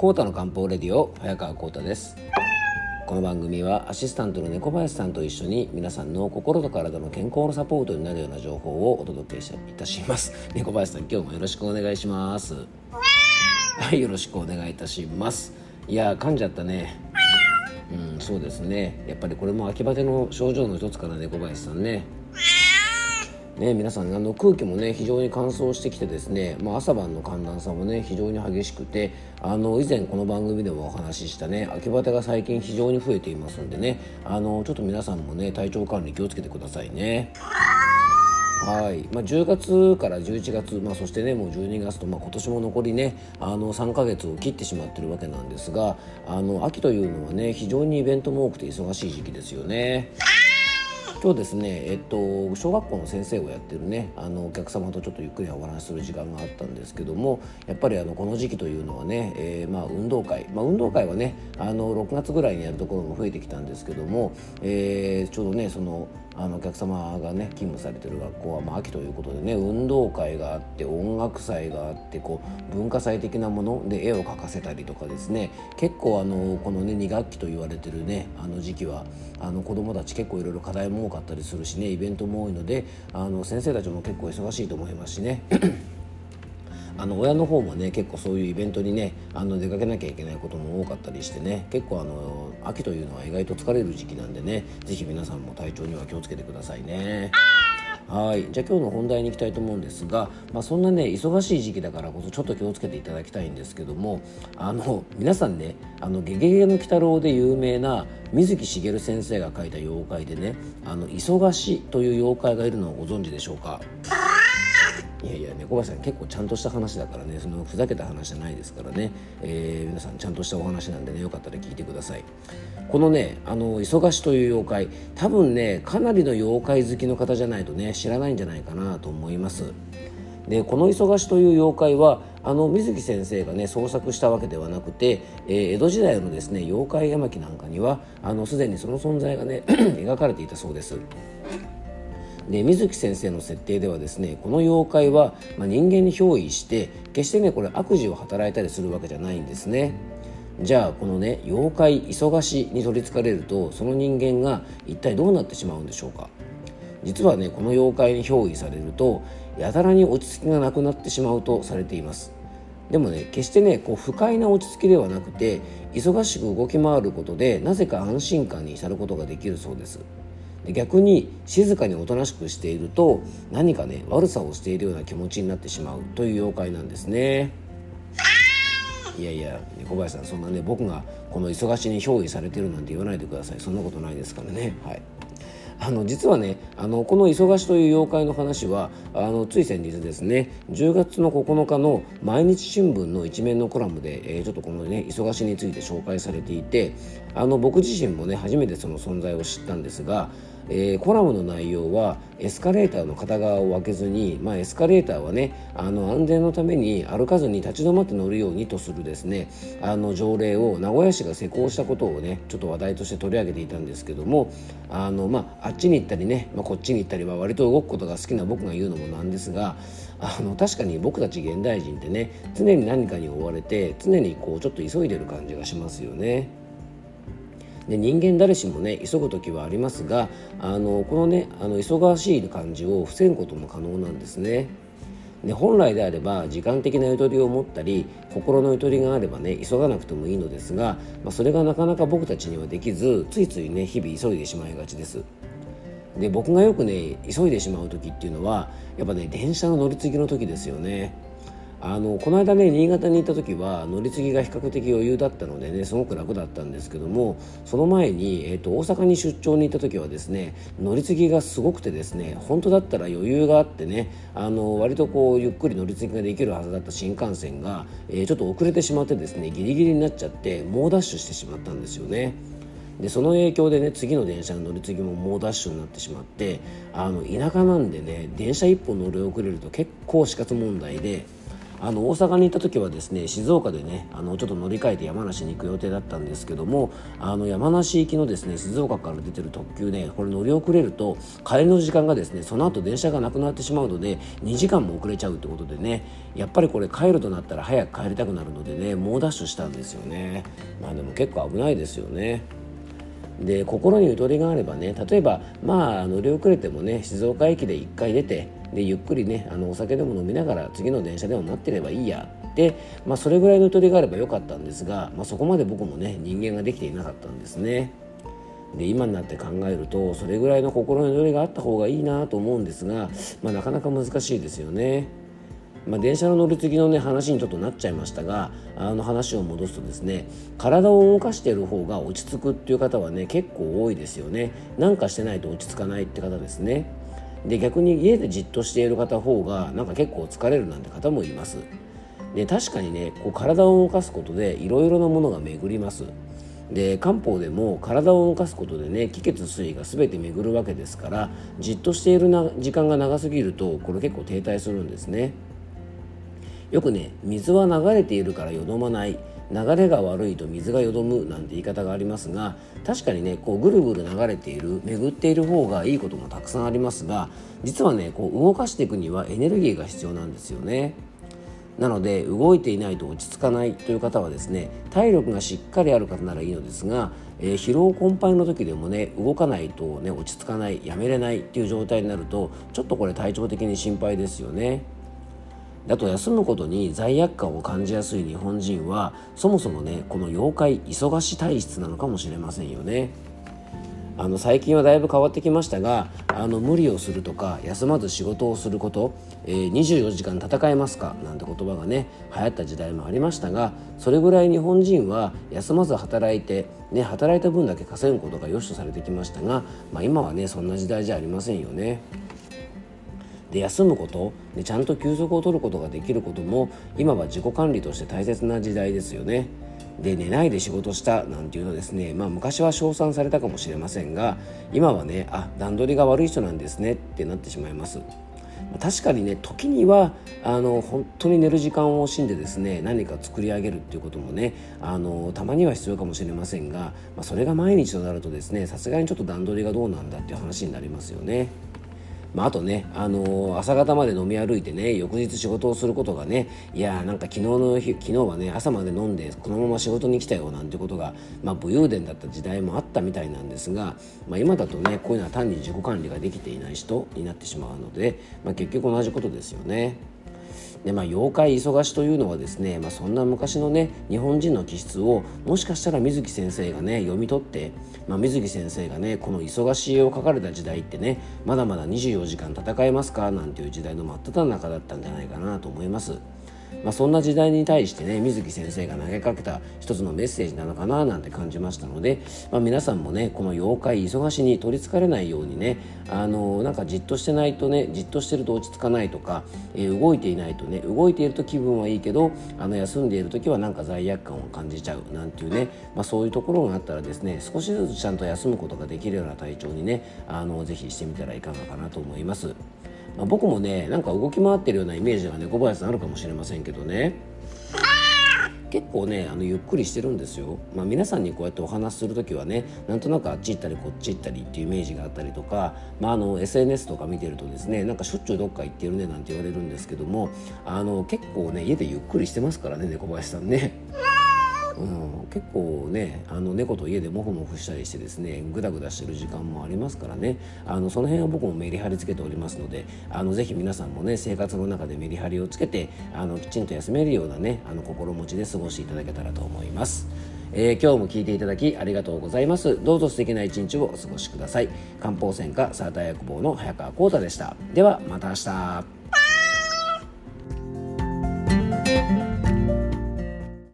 コータの漢方レディオ早川コータです。この番組はアシスタントの猫林さんと一緒に皆さんの心と体の健康のサポートになるような情報をお届けいたします。猫林さん今日もよろしくお願いします。はいよろしくお願いいたします。いや噛んじゃったね。うんそうですね。やっぱりこれも秋バテの症状の一つかな猫林さんね。ね、皆さんあの空気もね非常に乾燥してきてですね、まあ、朝晩の寒暖差もね非常に激しくてあの以前この番組でもお話ししたね秋バテが最近非常に増えていますんでねあのちょっと皆さんもね体調管理気をつけてくださいね。はいまあ、10月から11月、まあ、そしてねもう12月と、まあ、今年も残りねあの3か月を切ってしまってるわけなんですがあの秋というのはね非常にイベントも多くて忙しい時期ですよね。今日ですね、えっと、小学校の先生をやってるねあのお客様とちょっとゆっくりお話しする時間があったんですけどもやっぱりあのこの時期というのはね、えー、まあ、運動会、まあ、運動会はねあの6月ぐらいにやるところも増えてきたんですけども、えー、ちょうどねそのあのお客様がね勤務されてる学校は、まあ、秋ということでね運動会があって音楽祭があってこう文化祭的なもので絵を描かせたりとかですね。結構あのこのね2学期と言われてるねあの時期はあの子どもたち結構いろいろ課題も多かったりするしねイベントも多いのであの先生たちも結構忙しいと思いますしね。あの親の方もね結構そういうイベントにねあの出かけなきゃいけないことも多かったりしてね結構あの秋というのは意外と疲れる時期なんでね是非皆さんも体調には気をつけてくださいね。はいじゃあ今日の本題に行きたいと思うんですが、まあ、そんなね忙しい時期だからこそちょっと気をつけていただきたいんですけどもあの皆さんね「あのゲゲゲの鬼太郎」で有名な水木しげる先生が書いた妖怪でね「あの忙しい」という妖怪がいるのをご存知でしょうか？いやいや猫林さん結構ちゃんとした話だからねそのふざけた話じゃないですからね、えー、皆さんちゃんとしたお話なんでねよかったら聞いてください。このねあの忙しという妖怪多分ねかなりの妖怪好きの方じゃないとね知らないんじゃないかなと思います。でこの忙しという妖怪はあの水木先生がね創作したわけではなくて、えー、江戸時代のですね妖怪絵巻なんかにはあのすでにその存在がね 描かれていたそうです。で水木先生の設定ではですねこの妖怪は、まあ、人間に憑依して決してねこれ悪事を働いたりするわけじゃないんですね。じゃあこのね妖怪忙しに取りつかれるとその人間が一体どうなってしまうんでしょうか。実はねこの妖怪に憑依されるとやたらに落ち着きがなくなってしまうとされています。でもね決してねこう不快な落ち着きではなくて忙しく動き回ることでなぜか安心感に至ることができるそうです。逆に静かにおとなしくしていると何かね悪さをしているような気持ちになってしまうという妖怪なんですね。いやいや小林さんそんなね僕がこの忙しに憑依されてるなんて言わないでください。そんなことないですからね。はい。あの実はねあのこの「忙し」という妖怪の話はあのつい先日ですね10月の9日の毎日新聞の一面のコラムで、えー、ちょっとこのね「忙し」について紹介されていてあの僕自身もね初めてその存在を知ったんですがえー、コラムの内容はエスカレーターの片側を分けずに、まあ、エスカレーターはねあの安全のために歩かずに立ち止まって乗るようにとするですねあの条例を名古屋市が施行したことをねちょっと話題として取り上げていたんですけどもあの、まあ、あっちに行ったりね、まあ、こっちに行ったりは割と動くことが好きな僕が言うのもなんですがあの確かに僕たち現代人ってね常に何かに追われて常にこうちょっと急いでる感じがしますよね。で人間誰しもね急ぐ時はありますがあのこのねあの忙しい感じを防ぐことも可能なんですね。で本来であれば時間的なゆとりを持ったり心のゆとりがあればね急がなくてもいいのですが、まあ、それがなかなか僕たちにはできずついついね日々急いでしまいがちです。で僕がよくね急いでしまう時っていうのはやっぱね電車の乗り継ぎの時ですよね。あのこの間ね新潟に行った時は乗り継ぎが比較的余裕だったのでねすごく楽だったんですけどもその前に、えーと、大阪に出張に行った時はですね乗り継ぎがすごくてですね本当だったら余裕があってねあの割とこうゆっくり乗り継ぎができるはずだった新幹線が、えー、ちょっと遅れてしまってですねギリギリになっちゃって猛ダッシュしてしまったんですよね。でその影響でね次の電車の乗り継ぎも猛ダッシュになってしまってあの田舎なんでね電車1本乗り遅れると結構死活問題で。あの大阪に行った時はですね静岡でねあのちょっと乗り換えて山梨に行く予定だったんですけどもあの山梨行きのですね静岡から出てる特急ねこれ乗り遅れると帰りの時間がですねその後電車がなくなってしまうので2時間も遅れちゃうってことでねやっぱりこれ帰るとなったら早く帰りたくなるのでね猛ダッシュしたんですよね。まあでも結構危ないですよね。で心にゆとりがあればね例えばまあ乗り遅れてもね静岡駅で1回出てでゆっくりねあのお酒でも飲みながら次の電車でも待ってればいいやって、まあ、それぐらいのゆとりがあればよかったんですが、まあ、そこまで僕もね人間ができていなかったんですね。で今になって考えるとそれぐらいの心のゆとりがあった方がいいなと思うんですが、まあ、なかなか難しいですよね。まあ、電車の乗り継ぎの、ね、話にちょっとなっちゃいましたがあの話を戻すとですね体を動かしている方が落ち着くっていう方はね結構多いですよね。なんかしてないと落ち着かないって方ですね。で逆に家でじっとしている方方がなんか結構疲れるなんて方もいます。で確かにねこう体を動かすことでいろいろなものが巡ります。で漢方でも体を動かすことでね気血水が全て巡るわけですからじっとしているな時間が長すぎるとこれ結構停滞するんですね。よくね水は流れているからよどまない流れが悪いと水がよどむなんて言い方がありますが確かにねこうぐるぐる流れている巡っている方がいいこともたくさんありますが実はねこう動かしていくにはエネルギーが必要なんですよね。なので動いていないと落ち着かないという方はですね体力がしっかりある方ならいいのですが、えー、疲労困憊の時でもね動かないとね落ち着かないやめれないっていう状態になるとちょっとこれ体調的に心配ですよね。あと休むことに罪悪感を感じやすい日本人はそもそもねこの妖怪忙し体質なのかもしれませんよね。あの最近はだいぶ変わってきましたがあの無理をするとか休まず仕事をすること、えー、24時間戦えますかなんて言葉がね流行った時代もありましたがそれぐらい日本人は休まず働いて、ね、働いた分だけ稼ぐことが良しとされてきましたが、まあ、今はねそんな時代じゃありませんよね。で休むことでちゃんと休息を取ることができることも今は自己管理として大切な時代ですよね。で寝ないで仕事したなんていうのですね、まあ、昔は称賛されたかもしれませんが今はねあ段取りが悪い人なんですねってなってしまいます。確かにね時にはあの本当に寝る時間を惜しんでですね何か作り上げるっていうこともねあのたまには必要かもしれませんが、まあ、それが毎日となるとですねさすがにちょっと段取りがどうなんだっていう話になりますよね。まあ、あとね、あのー、朝方まで飲み歩いてね翌日仕事をすることがねいやーなんか昨日の日昨日はね朝まで飲んでこのまま仕事に来たよなんてことが、まあ、武勇伝だった時代もあったみたいなんですが、まあ、今だとねこういうのは単に自己管理ができていない人になってしまうので、まあ、結局同じことですよね。でまあ、妖怪忙しというのはですね、まあ、そんな昔のね日本人の気質をもしかしたら水木先生がね読み取って、まあ、水木先生がねこの忙しいを書かれた時代ってねまだまだ24時間戦えますかなんていう時代の真っ只中だったんじゃないかなと思います。まあ、そんな時代に対してね水木先生が投げかけた一つのメッセージなのかななんて感じましたので、まあ、皆さんもねこの妖怪忙しに取りつかれないようにねあのなんかじっとしてないとねじっとしてると落ち着かないとか、えー、動いていないとね動いていると気分はいいけどあの休んでいる時はなんか罪悪感を感じちゃうなんていうね、まあ、そういうところがあったらですね少しずつちゃんと休むことができるような体調にねあのぜひしてみたらいかがかなと思います。まあ、僕もねなんか動き回ってるようなイメージが猫林さんあるかもしれませんけどね結構ねあのゆっくりしてるんですよ、まあ、皆さんにこうやってお話しする時はねなんとなくあっち行ったりこっち行ったりっていうイメージがあったりとか、まあ、あの SNS とか見てるとですねなんかしょっちゅうどっか行ってるねなんて言われるんですけどもあの結構ね家でゆっくりしてますからね猫林さんね。うん、結構ねあの猫と家でモフモフしたりしてですねグダグダしてる時間もありますからねあのその辺は僕もメリハリつけておりますのであのぜひ皆さんもね生活の中でメリハリをつけてあのきちんと休めるようなねあの心持ちで過ごしていただけたらと思います。えー、今日も聞いていただきありがとうございます。どうぞ素敵な一日をお過ごしください。漢方専科サーター薬房の早川幸太でした。ではまた明日。